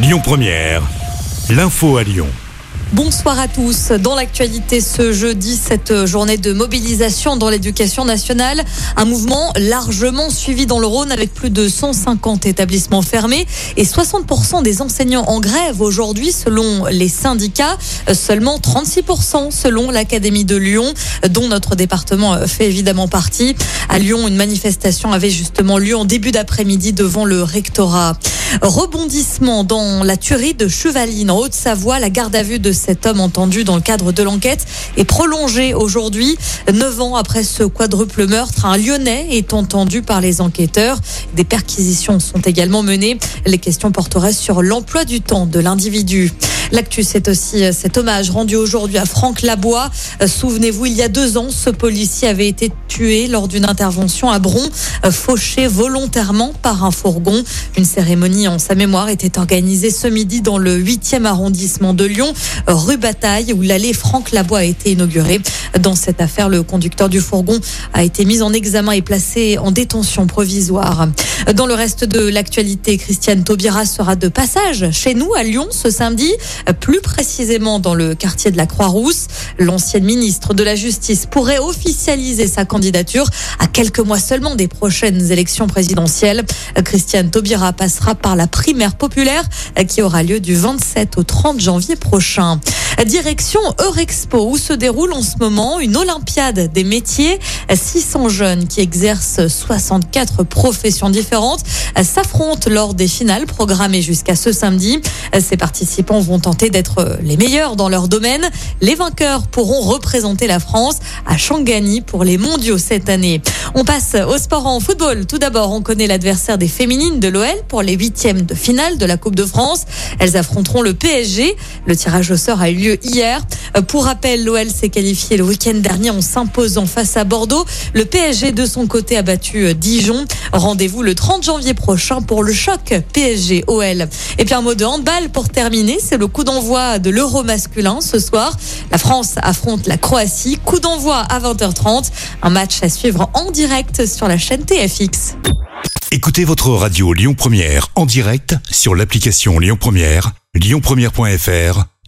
Lyon Première, l'info à Lyon. Bonsoir à tous. Dans l'actualité ce jeudi, cette journée de mobilisation dans l'éducation nationale, un mouvement largement suivi dans le Rhône avec plus de 150 établissements fermés et 60% des enseignants en grève aujourd'hui selon les syndicats, seulement 36% selon l'Académie de Lyon dont notre département fait évidemment partie. À Lyon, une manifestation avait justement lieu en début d'après-midi devant le rectorat. Rebondissement dans la tuerie de Chevaline en Haute-Savoie. La garde à vue de cet homme entendu dans le cadre de l'enquête est prolongée aujourd'hui. Neuf ans après ce quadruple meurtre, un Lyonnais est entendu par les enquêteurs. Des perquisitions sont également menées. Les questions porteraient sur l'emploi du temps de l'individu. L'actu, c'est aussi euh, cet hommage rendu aujourd'hui à Franck Labois. Euh, souvenez-vous, il y a deux ans, ce policier avait été tué lors d'une intervention à Bron, euh, fauché volontairement par un fourgon. Une cérémonie en sa mémoire était organisée ce midi dans le 8e arrondissement de Lyon, rue Bataille, où l'allée Franck Labois a été inaugurée. Dans cette affaire, le conducteur du fourgon a été mis en examen et placé en détention provisoire. Dans le reste de l'actualité, Christiane Taubira sera de passage chez nous à Lyon ce samedi plus précisément dans le quartier de la Croix-Rousse. L'ancienne ministre de la Justice pourrait officialiser sa candidature à quelques mois seulement des prochaines élections présidentielles. Christiane Taubira passera par la primaire populaire qui aura lieu du 27 au 30 janvier prochain. Direction Eurexpo où se déroule en ce moment une Olympiade des métiers. 600 jeunes qui exercent 64 professions différentes s'affrontent lors des finales programmées jusqu'à ce samedi. Ces participants vont tenter d'être les meilleurs dans leur domaine. Les vainqueurs pourront représenter la France à Shangani pour les mondiaux cette année. On passe au sport en football. Tout d'abord, on connaît l'adversaire des féminines de l'OL pour les huitièmes de finale de la Coupe de France. Elles affronteront le PSG. Le tirage au sort a eu hier. Pour rappel, l'OL s'est qualifié le week-end dernier en s'imposant face à Bordeaux. Le PSG, de son côté, a battu Dijon. Rendez-vous le 30 janvier prochain pour le choc PSG-OL. Et puis un mot de handball pour terminer. C'est le coup d'envoi de l'Euro masculin ce soir. La France affronte la Croatie. Coup d'envoi à 20h30. Un match à suivre en direct sur la chaîne TFX. Écoutez votre radio Lyon Première en direct sur l'application Lyon Première, lyonpremière.fr